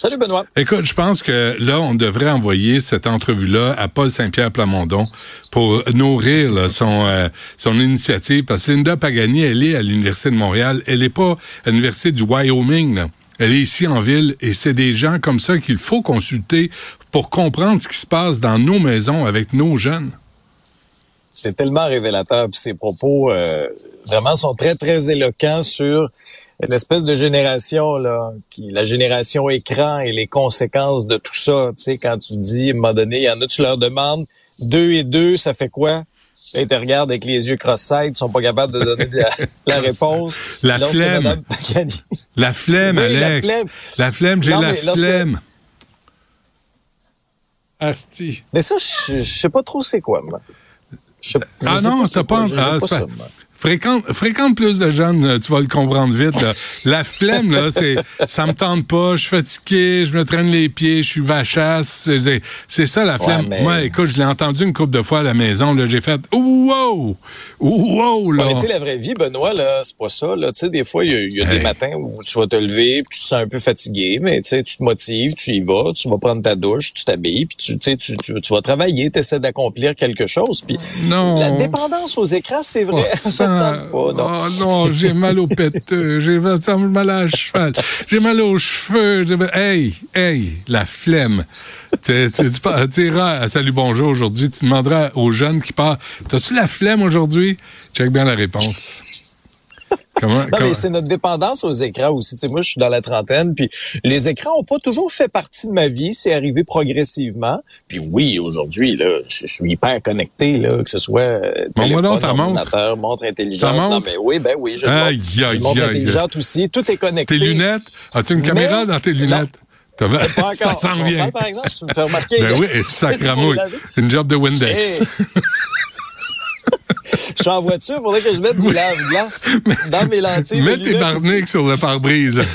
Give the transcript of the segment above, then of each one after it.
Salut Benoît. Écoute, je pense que là, on devrait envoyer cette entrevue-là à Paul Saint-Pierre Plamondon pour nourrir son, euh, son initiative. Parce que Linda Pagani, elle est à l'Université de Montréal. Elle n'est pas à l'Université du Wyoming. Elle est ici en ville et c'est des gens comme ça qu'il faut consulter pour comprendre ce qui se passe dans nos maisons avec nos jeunes. C'est tellement révélateur. Puis ces propos euh, vraiment sont très, très éloquents sur une espèce de génération, là, qui, la génération écran et les conséquences de tout ça. Tu sais, quand tu dis, à un moment donné, il y en a, tu leur demandes, deux et deux, ça fait quoi? Et te regardent avec les yeux cross-side, ils sont pas capables de donner la, la réponse. La flemme. La flemme, Alex. La flemme, la flemme j'ai la flemme. Asti. Mais ça, je, je sais pas trop c'est quoi, moi. Je, ah non, pas... Ah, pas, pas Fréquente, fréquente plus de jeunes, euh, tu vas le comprendre vite. Là. La flemme, là, c'est ça me tente pas, je suis fatigué, je me traîne les pieds, je suis vachasse. C'est ça la flemme. Moi, écoute, je l'ai entendu une couple de fois à la maison, là, j'ai fait wow! Wow! Là. mais tu sais, la vraie vie, Benoît, là, c'est pas ça. Là. Tu sais, des fois, il y a, y a des matins où tu vas te lever, puis tu te sens un peu fatigué, mais tu te motives, tu y vas, tu vas prendre ta douche, tu t'habilles, puis tu, tu, tu, tu vas travailler, tu essaies d'accomplir quelque chose. Puis la dépendance aux écrans, c'est vrai. Oh, Oh non, j'ai mal au péteux, j'ai mal à cheval, j'ai mal aux cheveux. Hey, hey, la flemme. tu, tu, tu, iras à Salut Bonjour aujourd'hui, tu demanderas aux jeunes qui parlent T'as-tu la flemme aujourd'hui Check bien la réponse. Comment, non, mais c'est notre dépendance aux écrans aussi. Tu sais, moi, je suis dans la trentaine, puis les écrans ont pas toujours fait partie de ma vie. C'est arrivé progressivement. Puis oui, aujourd'hui, là, je, suis hyper connecté, là, que ce soit euh, téléphone, ordinateur, montre intelligente. Non, mais oui, ben oui, je aïe, aïe, montre intelligente aussi. Tout est connecté. Tes lunettes? As-tu une caméra dans tes lunettes? Non. Pas encore. Ça s'en vient. par exemple, tu me fais remarquer. Ben oui, sacramouille. Une job de Windex. Je suis en voiture, il faudrait que je mette du lave-glace dans mes lentilles. Mets tes barniques sur le pare-brise.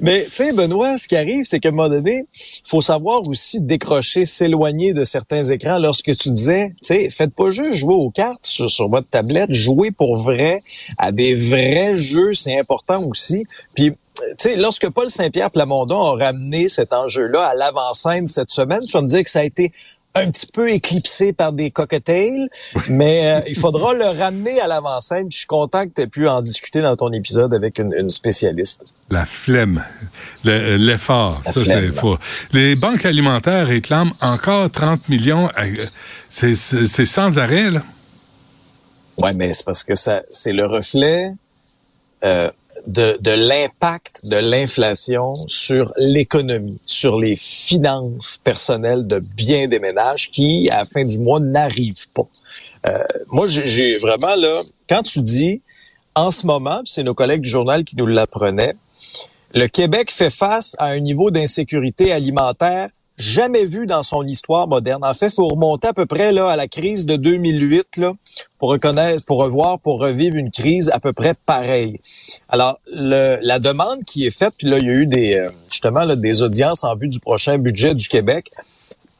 Mais tu sais, Benoît, ce qui arrive, c'est qu'à un moment donné, faut savoir aussi décrocher, s'éloigner de certains écrans. Lorsque tu disais, tu sais, faites pas juste jouer aux cartes sur, sur, votre tablette, jouez pour vrai à des vrais jeux, c'est important aussi. Puis tu sais, lorsque Paul Saint-Pierre Plamondon a ramené cet enjeu-là à l'avant-scène cette semaine, tu vas me dire que ça a été un petit peu éclipsé par des cocktails, mais euh, il faudra le ramener à l'avant-scène. Je suis content que tu aies pu en discuter dans ton épisode avec une, spécialiste. La flemme, l'effort, ça c'est faux. Les banques alimentaires réclament encore 30 millions. C'est sans arrêt, là. Ouais, mais c'est parce que ça, c'est le reflet euh, de, de l'impact de l'inflation sur l'économie, sur les finances personnelles de bien des ménages qui, à la fin du mois, n'arrivent pas. Euh, moi, j'ai vraiment là, quand tu dis en ce moment, c'est nos collègues du journal qui nous l'apprenaient, le Québec fait face à un niveau d'insécurité alimentaire jamais vu dans son histoire moderne. En fait, faut remonter à peu près là à la crise de 2008 là, pour reconnaître, pour revoir, pour revivre une crise à peu près pareille. Alors, la demande qui est faite, puis là, il y a eu des euh, justement des audiences en vue du prochain budget du Québec.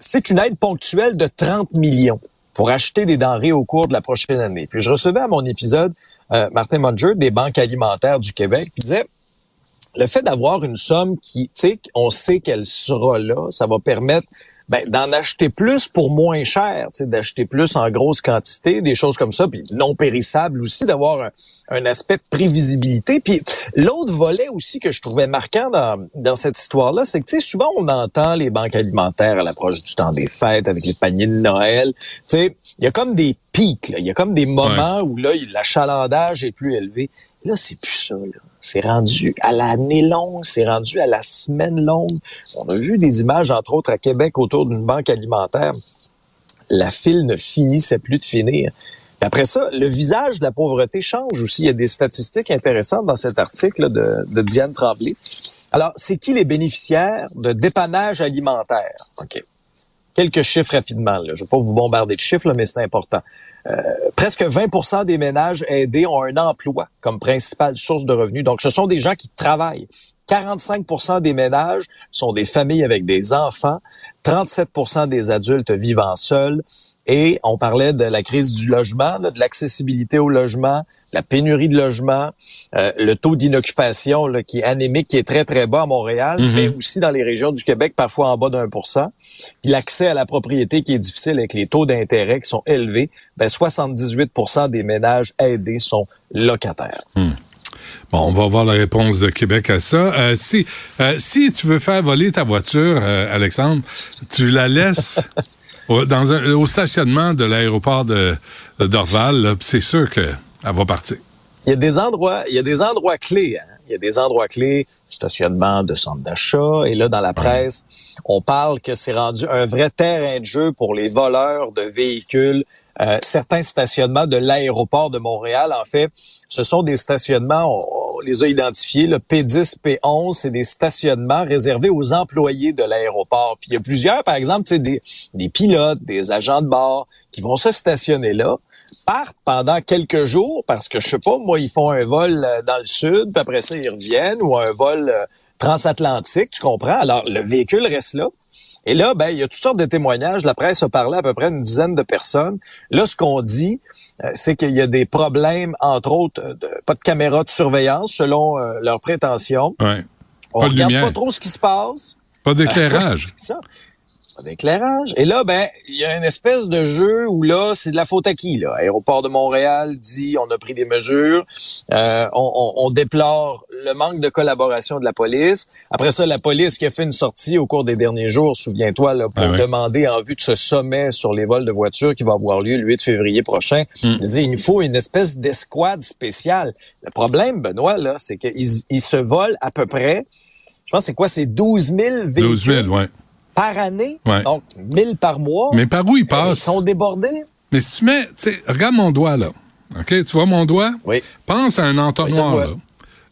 C'est une aide ponctuelle de 30 millions pour acheter des denrées au cours de la prochaine année. Puis je recevais à mon épisode euh, Martin Munger des banques alimentaires du Québec, puis disait le fait d'avoir une somme qui, tu sais, on sait qu'elle sera là, ça va permettre ben, d'en acheter plus pour moins cher, d'acheter plus en grosse quantité, des choses comme ça, puis non périssables aussi, d'avoir un, aspect de prévisibilité. Puis l'autre volet aussi que je trouvais marquant dans, dans cette histoire-là, c'est que souvent on entend les banques alimentaires à l'approche du temps des fêtes avec les paniers de Noël. Il y a comme des pics, il y a comme des moments où là l'achalandage est plus élevé. Là, c'est plus ça. Là c'est rendu à l'année longue, c'est rendu à la semaine longue. On a vu des images, entre autres, à Québec autour d'une banque alimentaire. La file ne finissait plus de finir. après ça, le visage de la pauvreté change aussi. Il y a des statistiques intéressantes dans cet article de, Diane Tremblay. Alors, c'est qui les bénéficiaires de dépannage alimentaire? Quelques chiffres rapidement. Je ne vais pas vous bombarder de chiffres, mais c'est important. Euh, presque 20% des ménages aidés ont un emploi comme principale source de revenus. Donc, ce sont des gens qui travaillent. 45% des ménages sont des familles avec des enfants. 37% des adultes vivant seuls. Et on parlait de la crise du logement, de l'accessibilité au logement, la pénurie de logement, euh, le taux d'inoccupation qui est anémique, qui est très, très bas à Montréal, mhm. mais aussi dans les régions du Québec, parfois en bas d'un pour cent. Puis l'accès à la propriété qui est difficile avec les taux d'intérêt qui sont élevés, ben 78% des ménages aidés sont locataires. Hmm. Bon, on va voir la réponse de Québec à ça. Euh, si, euh, si tu veux faire voler ta voiture, Alexandre, tu la laisses dans un, au stationnement de l'aéroport de, Dorval, c'est sûr qu'elle va partir. Il y a des endroits, il y a des endroits clés. Hein. Il y a des endroits clés, stationnement de centres d'achat. Et là, dans la presse, on parle que c'est rendu un vrai terrain de jeu pour les voleurs de véhicules euh, certains stationnements de l'aéroport de Montréal, en fait, ce sont des stationnements, on, les a identifiés, le P10, P11, c'est des stationnements réservés aux employés de l'aéroport. Puis il y a plusieurs, par exemple, des, des pilotes, des agents de bord qui vont se stationner là partent pendant quelques jours parce que je sais pas moi ils font un vol euh, dans le sud puis après ça ils reviennent ou un vol euh, transatlantique tu comprends? Alors le véhicule reste là et là, ben, il y a toutes sortes de témoignages. La presse a parlé à peu près une dizaine de personnes. Là, ce qu'on dit, euh, c'est qu'il y a des problèmes, entre autres, de, pas de caméras de surveillance, selon euh, leurs prétentions. Ouais. On pas regarde pas trop ce qui se passe. Pas d'éclairage. d'éclairage. Et là, ben, il y a une espèce de jeu où là, c'est de la faute à qui? Là? Aéroport de Montréal dit on a pris des mesures. Euh, on, déplore le manque de collaboration de la police. Après ça, la police qui a fait une sortie au cours des derniers jours, souviens-toi, là, pour ah demander en vue de ce sommet sur les vols de voitures qui va avoir lieu le 8 février prochain. Hmm. Il dit il nous faut une espèce d'escouade spéciale. Le problème, Benoît, là, c'est qu'ils ils se volent à peu près, je pense c'est quoi, c'est 12 000 véhicules? 12 000, ouais par année, donc 1000 par mois. Mais par où ils passent? Ils sont débordés. Mais si tu mets, tu sais, regarde mon doigt là. OK? Tu vois mon doigt? Oui. Pense à un entonnoir là.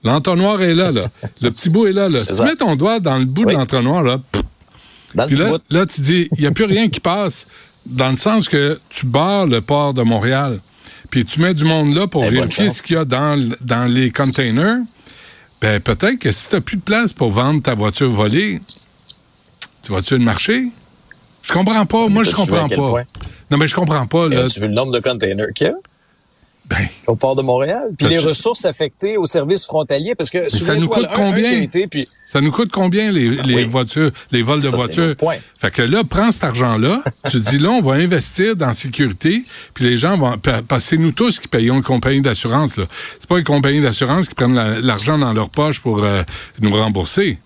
L'entonnoir est là, là. Le petit bout est là, là. Si tu mets ton doigt dans le bout de l'entonnoir, là, dans le là, bout. là, tu dis, il n'y a plus rien qui passe dans le sens que tu barres le port de Montréal. Puis tu mets du monde là pour vérifier ce qu'il y a dans, dans les containers. Ben, peut-être que si tu n'as plus de place pour vendre ta voiture volée, tu vas-tu le marché? Je comprends pas. Moi, je comprends pas. Non, mais je comprends pas. Là. tu veux le nombre de containers qu'il y a? Ben, au port de Montréal. Puis les ressources affectées aux services frontaliers, parce que ça nous coûte combien? puis... Ça nous coûte combien les, les voitures, les vols de voitures? Fait que là, prends cet argent-là, tu dis là, on va investir dans la sécurité, puis les gens vont parce que c'est nous tous qui payons une compagnie d'assurance. Là, c'est pas les compagnies d'assurance qui prennent l'argent dans leur poche pour euh, nous rembourser.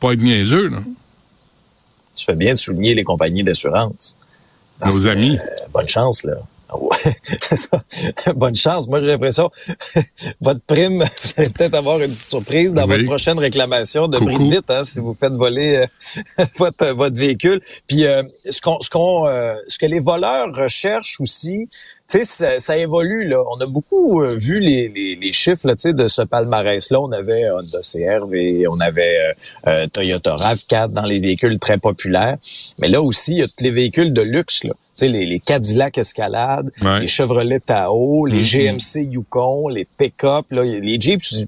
Pas être niaiseux là tu fais bien de souligner les compagnies d'assurance. Nos amis. Euh, bonne chance, là. Bonne chance. Moi, j'ai l'impression, votre prime, vous allez peut-être avoir une surprise dans votre prochaine réclamation de prix vite, hein, si vous faites voler euh, votre, votre véhicule. Puis, euh, ce qu'on, ce qu'on, ce que les voleurs recherchent aussi, tu sais, ça, évolue là. On a beaucoup vu les, les, les chiffres là, de ce palmarès-là. On avait Honda CRV, on avait Toyota Rav4 dans les véhicules très populaires. Mais là aussi, il y a tous les véhicules de luxe là les, les Cadillac Escalade, les Chevrolet Tahoe, les mm-hmm. GMC Yukon, les pick-up, les Jeeps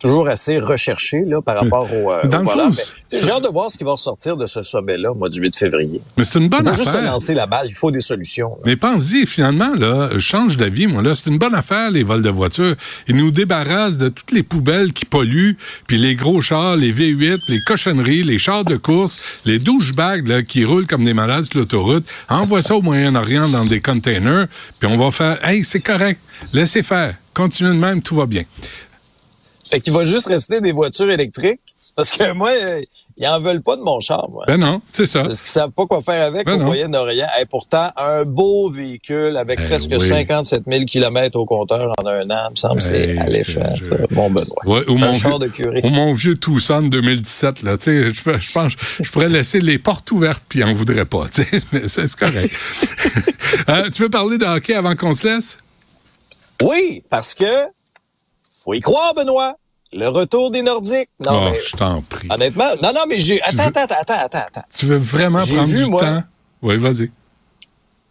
toujours assez recherché là, par rapport au, euh, Dans au J'ai hâte de voir ce qui va ressortir de ce sommet-là, mois du 8 février. Mais c'est une bonne affaire. juste lancer la balle, il faut des solutions. Mais pense-y, finalement, là, je change d'avis, moi, là, c'est une bonne affaire, les vols de voitures. Ils nous débarrassent de toutes les poubelles qui polluent, puis les gros chars, les V8, les cochonneries, les chars de course, les douchebags là, qui roulent comme des malades sur l'autoroute. Envoie ça au Moyen-Orient dans des containers, puis on va faire, hey, c'est correct, laissez faire. Continuez de même, tout va bien. Fait qu'il va juste rester des voitures électriques. Parce que moi, ils en veulent pas de mon char, moi. Ben non, c'est ça. Parce qu'ils savent pas quoi faire avec ben au Moyen-Orient. Et pourtant, un beau véhicule avec ben presque 57 000 km au compteur en un an, me semble, c'est alléchant, ça. Bon Benoît. Ouais, ou, mon vieux, de curé. ou mon vieux Tucson 2017, là, tu sais, je, je pense, je pourrais laisser les portes ouvertes puis ils en voudraient pas, tu sais, mais c'est correct. euh, tu veux parler de hockey avant qu'on se laisse? Oui, parce que faut y croire, Benoît. Le retour des Nordiques. Non, oh, mais, je t'en prie. Honnêtement, non, non, mais j'ai. Attends, attends, attends, attends, attends. Tu veux vraiment prendre du temps? Oui, vas-y.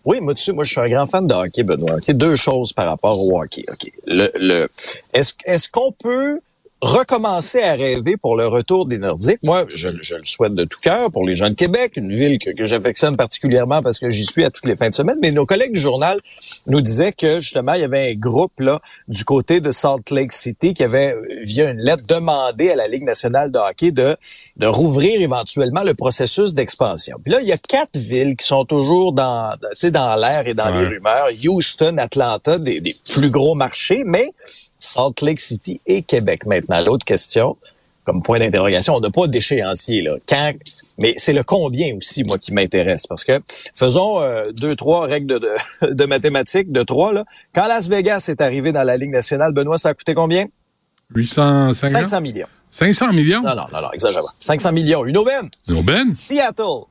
Oui, moi, tu sais, moi, je suis un grand fan de hockey, Benoît. OK, deux choses par rapport au hockey. OK? Le, le, est-ce, est-ce qu'on peut recommencer à rêver pour le retour des Nordiques. Moi, je, je le souhaite de tout cœur pour les gens de Québec, une ville que, que j'affectionne particulièrement parce que j'y suis à toutes les fins de semaine. Mais nos collègues du journal nous disaient que justement, il y avait un groupe là du côté de Salt Lake City qui avait, via une lettre, demandé à la Ligue nationale de hockey de, de rouvrir éventuellement le processus d'expansion. Puis là, il y a quatre villes qui sont toujours dans, dans l'air et dans Ouais. les rumeurs. Houston, Atlanta, des, des plus gros marchés, mais Salt Lake City et Québec maintenant. L'autre question, comme point d'interrogation, on n'a pas d'échéancier là. Quand, mais c'est le combien aussi moi qui m'intéresse parce que faisons euh, deux trois règles de, de, de mathématiques de trois là. Quand Las Vegas est arrivé dans la Ligue nationale, Benoît, ça a coûté combien? 850? 500 millions. 500 millions? Non non non non, exagère pas. 500 millions. Une aubaine. Non, Ben? Seattle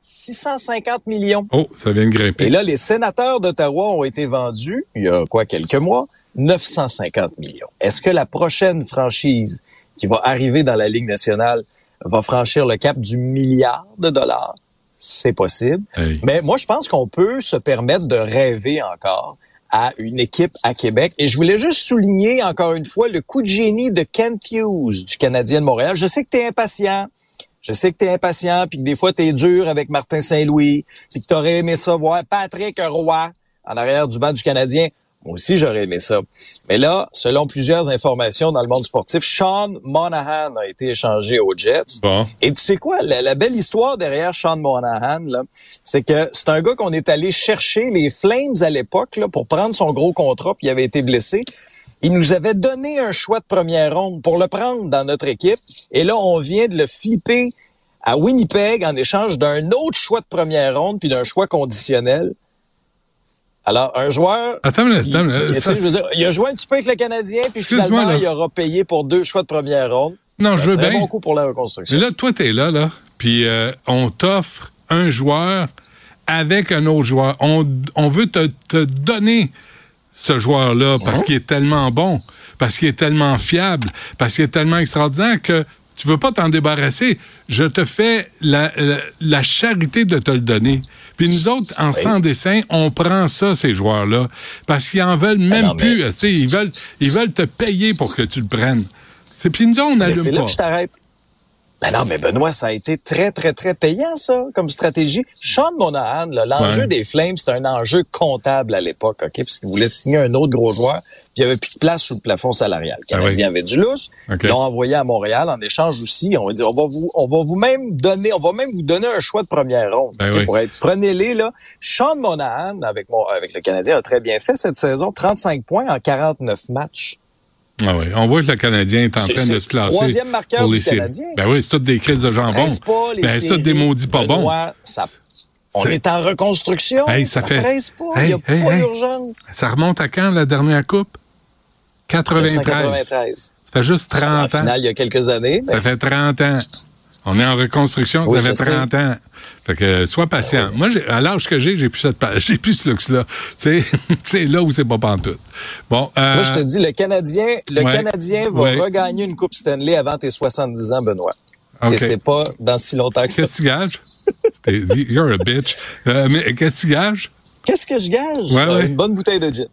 650 millions. Oh, ça vient de grimper. Et là, les sénateurs d'Ottawa ont été vendus, il y a quoi, quelques mois, 950 millions. Est-ce que la prochaine franchise qui va arriver dans la Ligue nationale va franchir le cap du milliard de dollars? C'est possible. Hey. Mais moi, je pense qu'on peut se permettre de rêver encore à une équipe à Québec. Et je voulais juste souligner encore une fois le coup de génie de Kent Hughes du Canadien de Montréal. Je sais que tu es impatient. Je sais que tu es impatient, puis que des fois, tu es dur avec Martin Saint-Louis, puis que tu aurais aimé ça voir Patrick Roy en arrière du banc du Canadien. Moi aussi, j'aurais aimé ça. Mais là, selon plusieurs informations dans le monde sportif, Sean Monahan a été échangé aux Jets. Bon. Et tu sais quoi, la, la belle histoire derrière Sean Monahan, c'est que c'est un gars qu'on est allé chercher les Flames à l'époque pour prendre son gros contrat, puis il avait été blessé. Il nous avait donné un choix de première ronde pour le prendre dans notre équipe. Et là, on vient de le flipper à Winnipeg en échange d'un autre choix de première ronde puis d'un choix conditionnel. Alors, un joueur Attends, qui- attends, qui- Ça, je veux dire, il a joué un petit peu avec le Canadien, puis finalement, là. il aura payé pour deux choix de première ronde. Non, je veux très bien. bon coup pour la reconstruction. Mais là, toi, t'es là, là, puis euh, on t'offre un joueur avec un autre joueur. On, on veut te, te donner ce joueur-là parce Hein? qu'il est tellement bon, parce qu'il est tellement fiable, parce qu'il est tellement extraordinaire que tu veux pas t'en débarrasser. Je te fais la, la, la charité de te le donner. Puis nous autres, en sans dessin, on prend ça, ces joueurs-là, parce qu'ils en veulent même non, mais- plus. Ils veulent, ils veulent te payer pour que tu le prennes. C'est puis nous, on Mais n'allume c'est là pas. que je t'arrête. Ben non, mais Benoît, ça a été très, très, très payant, ça, comme stratégie. Sean Monahan, l'enjeu Ouais. des Flames, c'était un enjeu comptable à l'époque, OK? Parce qu'ils voulaient signer un autre gros joueur, puis il n'y avait plus de place sous le plafond salarial. Le Ah Canadien oui. avait du lousse. OK. Ils l'ont envoyé à Montréal en échange aussi. On va dire, on va vous, on va vous même donner, on va même vous donner un choix de première ronde. Ben OK, oui. Pour être, prenez-les, là. Sean Monahan, avec mon, avec le Canadien, a très bien fait cette saison. 35 points en 49 matchs. Ah oui, on voit que le Canadien est en C'est- train c'est de se classer. troisième marqueur pour les. Canadien. Ben oui, c'est toutes des crises de jambon. pas, les Ben, c'est toutes des maudits pas bons. Ça- on C'est- est en reconstruction. Hey, ça ça fait- presse pas. Il Hey, n'y a hey, pas d'urgence. Ça remonte à quand, la dernière coupe? 93. 1993. Ça fait juste En 30 ans. finale, il y a quelques années. mais- Ça fait 30 ans. On est en reconstruction, Oui, je sais. 30 ans. Fait que sois patient. Moi, j'ai- à l'âge que j'ai, j'ai plus cette j'ai plus ce luxe-là. Tu sais, c'est là où c'est pas pantoute. Bon, euh, Moi, je te dis, le Canadien, le ouais, Canadien va ouais. regagner une Coupe Stanley avant tes 70 ans, Benoît. OK. Et c'est pas dans si longtemps que ça. Qu'est-ce que tu gages? You're a bitch. Euh, mais qu'est-ce que tu gages? Qu'est-ce que je gage? Euh, ouais. Une bonne bouteille de gin.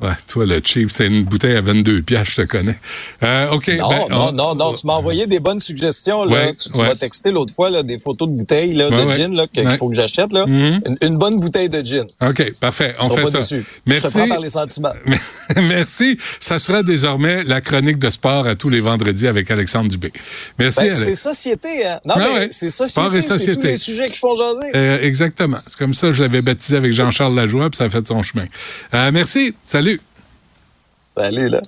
Ouais, toi, le cheap, c'est une bouteille à 22 piastres, je te connais. Euh, OK. Non, ben, non, on- non, non, tu m'as envoyé des bonnes suggestions. Là. Ouais, tu tu ouais. m'as texté l'autre fois là, des photos de bouteilles là, Ouais, de gin qu'il faut que j'achète. là. Mhm. Une, une bonne bouteille de gin. OK, parfait. On fait ça. déçus. Merci. Je te prends par les sentiments. Merci. Ça sera désormais la chronique de sport à tous les vendredis avec Alexandre Dubé. Merci, Ben, Alex. c'est société, hein? Non, mais c'est Sport et société, c'est tous les sujets qui font jaser. Euh, exactement. C'est comme ça que je l'avais baptisé avec Jean-Charles Lajoie, puis ça a fait son chemin. Euh, merci. Salut. Salut, là.